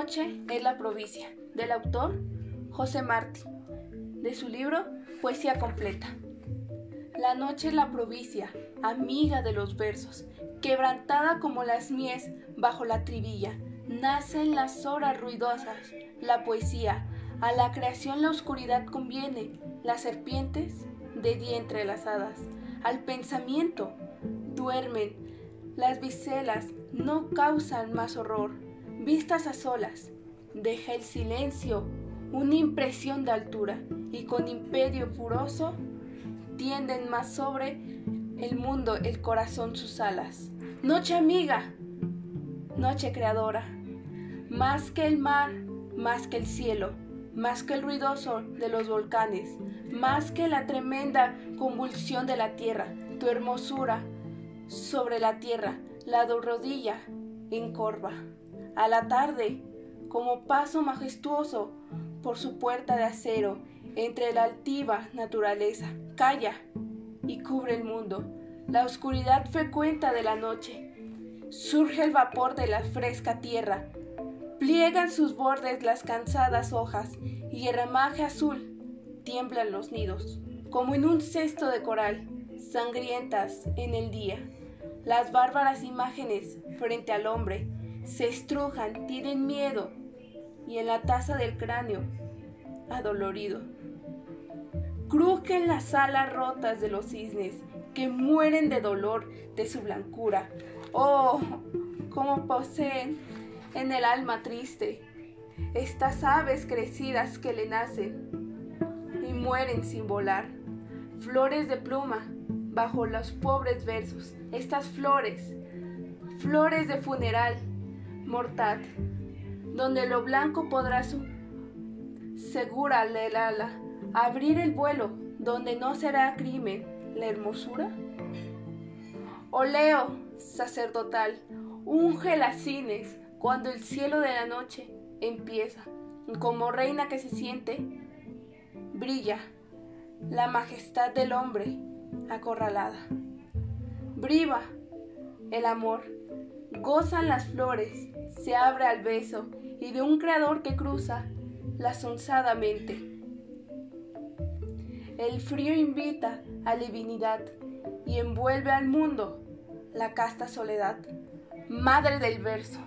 noche es la provincia, del autor José Martí, de su libro Poesía completa. La noche es la provincia, amiga de los versos, quebrantada como las mies bajo la trivilla, nace en las horas ruidosas la poesía, a la creación la oscuridad conviene, las serpientes de día entrelazadas, al pensamiento duermen, las biselas no causan más horror, vistas a solas, deja el silencio una impresión de altura y con imperio furoso tienden más sobre el mundo el corazón sus alas. Noche amiga, noche creadora, más que el mar, más que el cielo, más que el ruidoso de los volcanes, más que la tremenda convulsión de la tierra, tu hermosura sobre la tierra, la rodilla encorva. A la tarde, como paso majestuoso por su puerta de acero, entre la altiva naturaleza, calla y cubre el mundo. La oscuridad frecuenta de la noche. Surge el vapor de la fresca tierra. Pliegan sus bordes las cansadas hojas y el ramaje azul tiemblan los nidos, como en un cesto de coral, sangrientas en el día. Las bárbaras imágenes frente al hombre se estrujan, tienen miedo y en la taza del cráneo, adolorido. Crujen las alas rotas de los cisnes que mueren de dolor de su blancura. Oh, como poseen en el alma triste estas aves crecidas que le nacen y mueren sin volar. Flores de pluma bajo los pobres versos, estas flores, flores de funeral mortal, donde lo blanco podrá su segura el ala, abrir el vuelo, donde no será crimen la hermosura. Oleo sacerdotal, unge las cines cuando el cielo de la noche empieza, como reina que se siente, brilla la majestad del hombre acorralada. Briva el amor, gozan las flores, se abre al beso y de un creador que cruza la sonzada mente. El frío invita a divinidad y envuelve al mundo la casta soledad, madre del verso.